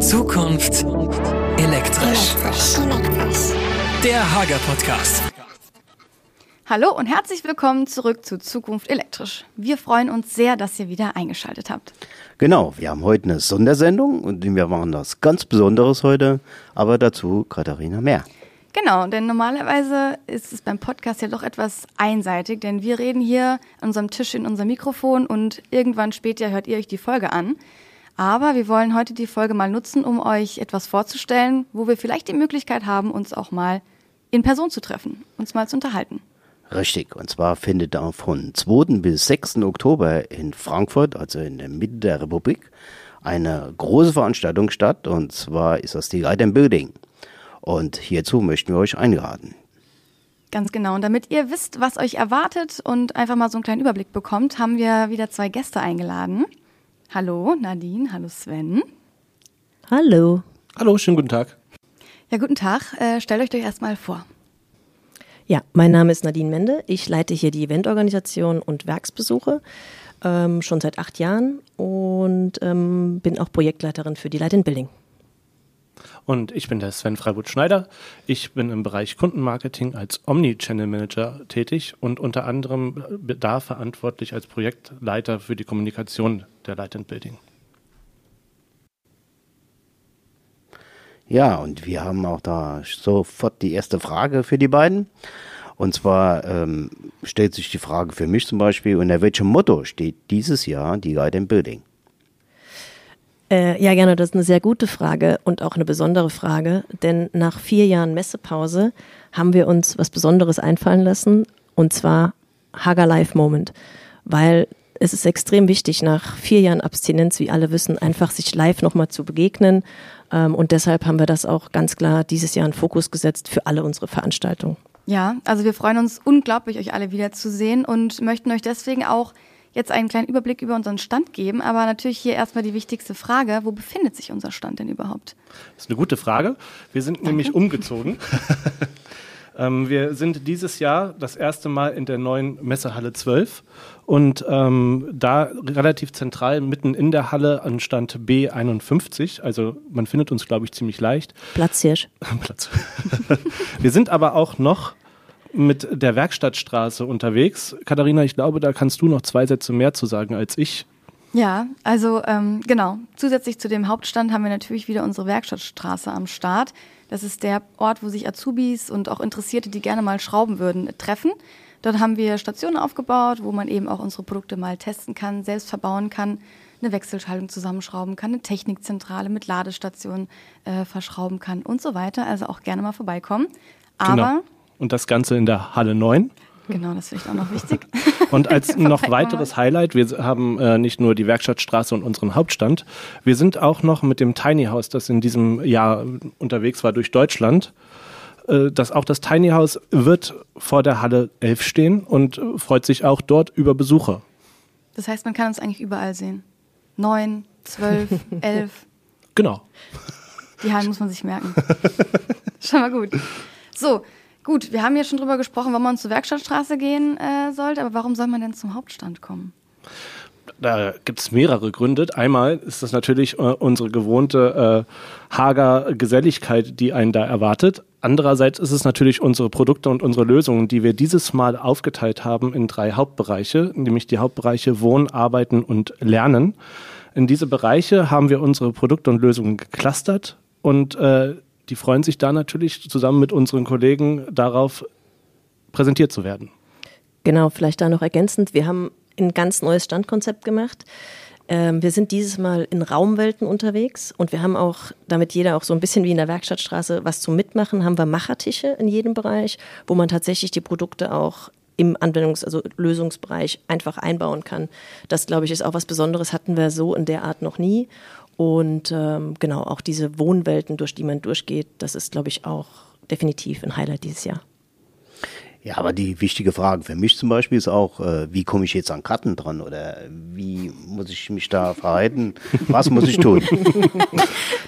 Zukunft elektrisch. Der Hager Podcast. Hallo und herzlich willkommen zurück zu Zukunft elektrisch. Wir freuen uns sehr, dass ihr wieder eingeschaltet habt. Genau, wir haben heute eine Sondersendung und wir machen was ganz Besonderes heute, aber dazu Katharina mehr. Genau, denn normalerweise ist es beim Podcast ja doch etwas einseitig, denn wir reden hier an unserem Tisch in unserem Mikrofon und irgendwann später hört ihr euch die Folge an. Aber wir wollen heute die Folge mal nutzen, um euch etwas vorzustellen, wo wir vielleicht die Möglichkeit haben, uns auch mal in Person zu treffen, uns mal zu unterhalten. Richtig, und zwar findet da von 2. bis 6. Oktober in Frankfurt, also in der Mitte der Republik, eine große Veranstaltung statt, und zwar ist das die Light and Building. Und hierzu möchten wir euch einladen. Ganz genau. Und damit ihr wisst, was euch erwartet und einfach mal so einen kleinen Überblick bekommt, haben wir wieder zwei Gäste eingeladen. Hallo Nadine, hallo Sven. Hallo. Hallo, schönen guten Tag. Ja, guten Tag. Äh, stellt euch doch erstmal vor. Ja, mein Name ist Nadine Mende. Ich leite hier die Eventorganisation und Werksbesuche ähm, schon seit acht Jahren und ähm, bin auch Projektleiterin für die Light in Building. Und ich bin der Sven Freiburg-Schneider. Ich bin im Bereich Kundenmarketing als Omni-Channel Manager tätig und unter anderem da verantwortlich als Projektleiter für die Kommunikation der Light Building. Ja, und wir haben auch da sofort die erste Frage für die beiden. Und zwar ähm, stellt sich die Frage für mich zum Beispiel, unter welchem Motto steht dieses Jahr die Light and Building? Äh, ja, gerne, das ist eine sehr gute Frage und auch eine besondere Frage, denn nach vier Jahren Messepause haben wir uns was Besonderes einfallen lassen und zwar Hager Life Moment, weil es ist extrem wichtig, nach vier Jahren Abstinenz, wie alle wissen, einfach sich live nochmal zu begegnen. Ähm, und deshalb haben wir das auch ganz klar dieses Jahr in Fokus gesetzt für alle unsere Veranstaltungen. Ja, also wir freuen uns unglaublich, euch alle wiederzusehen und möchten euch deswegen auch jetzt einen kleinen Überblick über unseren Stand geben. Aber natürlich hier erstmal die wichtigste Frage. Wo befindet sich unser Stand denn überhaupt? Das ist eine gute Frage. Wir sind Danke. nämlich umgezogen. ähm, wir sind dieses Jahr das erste Mal in der neuen Messehalle 12 und ähm, da relativ zentral mitten in der Halle an Stand B51. Also man findet uns, glaube ich, ziemlich leicht. Platzhirsch. Platz. Wir sind aber auch noch mit der Werkstattstraße unterwegs. Katharina, ich glaube, da kannst du noch zwei Sätze mehr zu sagen als ich. Ja, also ähm, genau. Zusätzlich zu dem Hauptstand haben wir natürlich wieder unsere Werkstattstraße am Start. Das ist der Ort, wo sich Azubis und auch Interessierte, die gerne mal schrauben würden, treffen. Dort haben wir Stationen aufgebaut, wo man eben auch unsere Produkte mal testen kann, selbst verbauen kann, eine Wechselschaltung zusammenschrauben kann, eine Technikzentrale mit Ladestationen äh, verschrauben kann und so weiter. Also auch gerne mal vorbeikommen. Aber genau. Und das Ganze in der Halle 9. Genau, das ist vielleicht auch noch wichtig. Und als noch weiteres Highlight, wir haben äh, nicht nur die Werkstattstraße und unseren Hauptstand, wir sind auch noch mit dem Tiny House, das in diesem Jahr unterwegs war durch Deutschland, äh, dass auch das Tiny House wird vor der Halle 11 stehen und freut sich auch dort über Besucher. Das heißt, man kann uns eigentlich überall sehen. 9, 12, 11. Genau. Die Hallen muss man sich merken. Schon mal gut. So, gut, wir haben ja schon drüber gesprochen, wann man zur Werkstattstraße gehen äh, sollte, aber warum soll man denn zum Hauptstand kommen? Da gibt es mehrere Gründe. Einmal ist das natürlich äh, unsere gewohnte äh, Hager Geselligkeit, die einen da erwartet. Andererseits ist es natürlich unsere Produkte und unsere Lösungen, die wir dieses Mal aufgeteilt haben in drei Hauptbereiche, nämlich die Hauptbereiche Wohnen, Arbeiten und Lernen. In diese Bereiche haben wir unsere Produkte und Lösungen geclustert und äh, die freuen sich da natürlich zusammen mit unseren Kollegen darauf, präsentiert zu werden. Genau, vielleicht da noch ergänzend. Wir haben ein ganz neues Standkonzept gemacht. Ähm, wir sind dieses Mal in Raumwelten unterwegs und wir haben auch, damit jeder auch so ein bisschen wie in der Werkstattstraße was zum Mitmachen, haben wir Machertische in jedem Bereich, wo man tatsächlich die Produkte auch im Anwendungs-, also Lösungsbereich einfach einbauen kann. Das, glaube ich, ist auch was Besonderes, hatten wir so in der Art noch nie. Und ähm, genau, auch diese Wohnwelten, durch die man durchgeht, das ist, glaube ich, auch definitiv ein Highlight dieses Jahr. Ja, aber die wichtige Frage für mich zum Beispiel ist auch, äh, wie komme ich jetzt an Karten dran oder wie muss ich mich da verhalten? Was muss ich tun?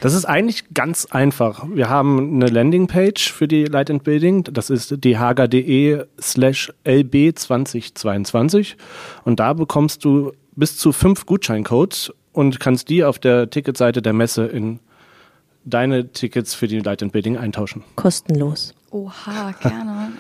Das ist eigentlich ganz einfach. Wir haben eine Landingpage für die Light and Building. Das ist dhager.de slash lb 2022 und da bekommst du bis zu fünf Gutscheincodes und kannst die auf der Ticketseite der Messe in deine Tickets für die Light and Building eintauschen. Kostenlos. Oha, gerne.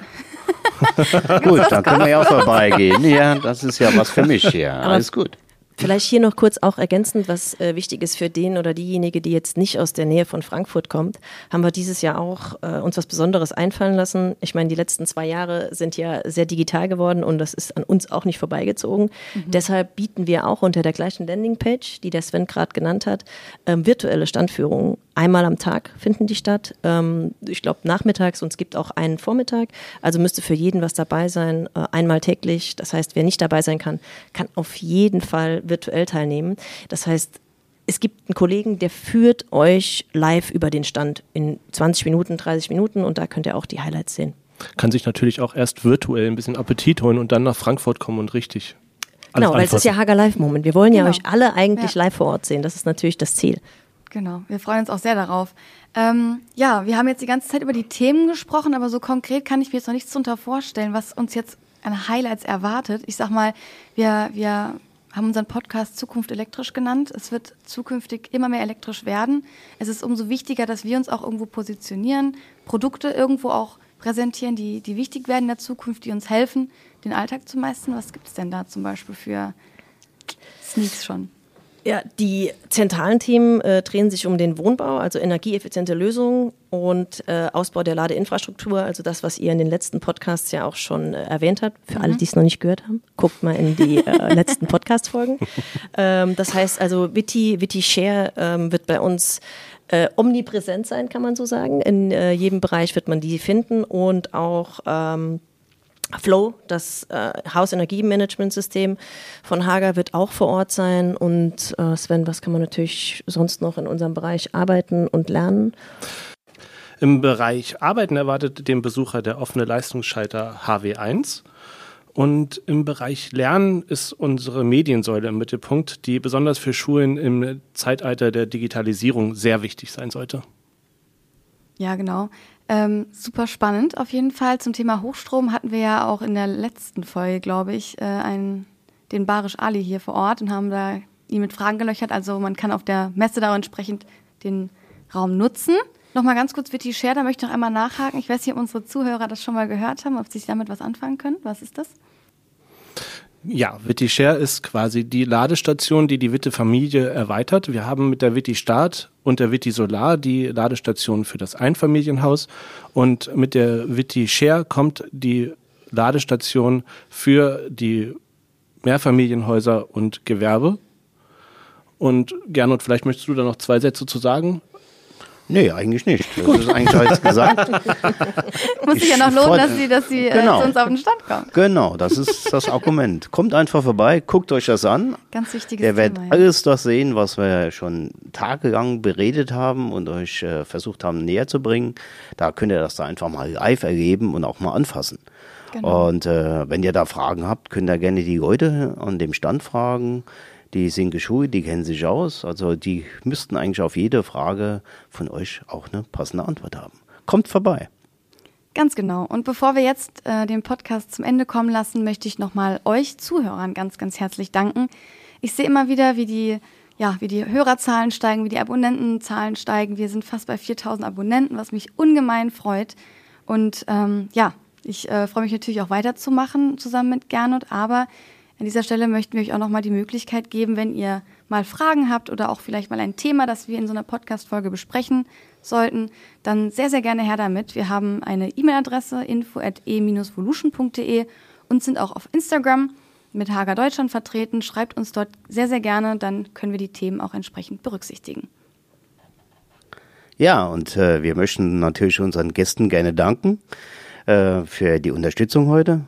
gut, dann können wir ja auch vorbeigehen. Ja, das ist ja was für mich hier. Alles gut. Vielleicht hier noch kurz auch ergänzend, was äh, wichtig ist für den oder diejenige, die jetzt nicht aus der Nähe von Frankfurt kommt, haben wir dieses Jahr auch äh, uns was Besonderes einfallen lassen. Ich meine, die letzten zwei Jahre sind ja sehr digital geworden und das ist an uns auch nicht vorbeigezogen. Mhm. Deshalb bieten wir auch unter der gleichen Landingpage, die der Sven gerade genannt hat, ähm, virtuelle Standführungen. Einmal am Tag finden die statt. Ähm, ich glaube nachmittags und es gibt auch einen Vormittag. Also müsste für jeden was dabei sein, äh, einmal täglich. Das heißt, wer nicht dabei sein kann, kann auf jeden Fall virtuell teilnehmen. Das heißt, es gibt einen Kollegen, der führt euch live über den Stand in 20 Minuten, 30 Minuten und da könnt ihr auch die Highlights sehen. Kann sich natürlich auch erst virtuell ein bisschen Appetit holen und dann nach Frankfurt kommen und richtig. Genau, weil es ist ja Hager Live Moment. Wir wollen ja genau. euch alle eigentlich ja. live vor Ort sehen. Das ist natürlich das Ziel. Genau, wir freuen uns auch sehr darauf. Ähm, ja, wir haben jetzt die ganze Zeit über die Themen gesprochen, aber so konkret kann ich mir jetzt noch nichts darunter vorstellen, was uns jetzt an Highlights erwartet. Ich sag mal, wir, wir haben unseren Podcast Zukunft elektrisch genannt. Es wird zukünftig immer mehr elektrisch werden. Es ist umso wichtiger, dass wir uns auch irgendwo positionieren, Produkte irgendwo auch präsentieren, die, die wichtig werden in der Zukunft, die uns helfen, den Alltag zu meistern. Was gibt es denn da zum Beispiel für Sneaks schon? Ja, die zentralen Themen äh, drehen sich um den Wohnbau, also energieeffiziente Lösungen und äh, Ausbau der Ladeinfrastruktur, also das, was ihr in den letzten Podcasts ja auch schon äh, erwähnt habt. Für mhm. alle, die es noch nicht gehört haben, guckt mal in die äh, letzten Podcast-Folgen. Ähm, das heißt also, Witty, Witty Share ähm, wird bei uns äh, omnipräsent sein, kann man so sagen. In äh, jedem Bereich wird man die finden und auch ähm, Flow, das äh, Hausenergiemanagementsystem von Hager wird auch vor Ort sein. Und äh, Sven, was kann man natürlich sonst noch in unserem Bereich arbeiten und lernen? Im Bereich Arbeiten erwartet den Besucher der offene Leistungsschalter HW1. Und im Bereich Lernen ist unsere Mediensäule im Mittelpunkt, die besonders für Schulen im Zeitalter der Digitalisierung sehr wichtig sein sollte. Ja, genau. Ähm, super spannend auf jeden Fall. Zum Thema Hochstrom hatten wir ja auch in der letzten Folge, glaube ich, äh, einen, den Barisch Ali hier vor Ort und haben da ihn mit Fragen gelöchert. Also man kann auf der Messe da entsprechend den Raum nutzen. Nochmal ganz kurz Witty Share, da möchte ich noch einmal nachhaken. Ich weiß nicht, ob unsere Zuhörer das schon mal gehört haben, ob sie sich damit was anfangen können. Was ist das? Ja, Witti Share ist quasi die Ladestation, die die Witte Familie erweitert. Wir haben mit der Witti Start und der Witti Solar die Ladestation für das Einfamilienhaus und mit der Witti Share kommt die Ladestation für die Mehrfamilienhäuser und Gewerbe. Und Gernot, vielleicht möchtest du da noch zwei Sätze zu sagen? Nee, eigentlich nicht. Das Gut. ist eigentlich alles gesagt. Muss sich ja noch lohnen, dass Sie, dass Sie genau. äh, zu uns auf den Stand kommen. Genau, das ist das Argument. Kommt einfach vorbei, guckt euch das an. Ganz wichtiges Ihr werdet Thema, alles das sehen, was wir schon tagelang beredet haben und euch äh, versucht haben näher zu bringen. Da könnt ihr das da einfach mal live erleben und auch mal anfassen. Genau. Und äh, wenn ihr da Fragen habt, könnt ihr gerne die Leute an dem Stand fragen die sind geschult, die kennen sich aus. Also die müssten eigentlich auf jede Frage von euch auch eine passende Antwort haben. Kommt vorbei. Ganz genau. Und bevor wir jetzt äh, den Podcast zum Ende kommen lassen, möchte ich nochmal euch Zuhörern ganz, ganz herzlich danken. Ich sehe immer wieder, wie die, ja, wie die Hörerzahlen steigen, wie die Abonnentenzahlen steigen. Wir sind fast bei 4000 Abonnenten, was mich ungemein freut. Und ähm, ja, ich äh, freue mich natürlich auch weiterzumachen zusammen mit Gernot, aber an dieser Stelle möchten wir euch auch nochmal die Möglichkeit geben, wenn ihr mal Fragen habt oder auch vielleicht mal ein Thema, das wir in so einer Podcast-Folge besprechen sollten, dann sehr, sehr gerne her damit. Wir haben eine E-Mail-Adresse info at e-volution.de und sind auch auf Instagram mit Hager Deutschland vertreten. Schreibt uns dort sehr, sehr gerne, dann können wir die Themen auch entsprechend berücksichtigen. Ja, und äh, wir möchten natürlich unseren Gästen gerne danken äh, für die Unterstützung heute.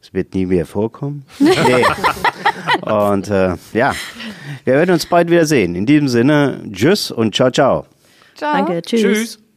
Es wird nie mehr vorkommen. Nee. und äh, ja, wir werden uns bald wieder sehen. In diesem Sinne, tschüss und ciao, ciao. Ciao. Danke, tschüss. tschüss.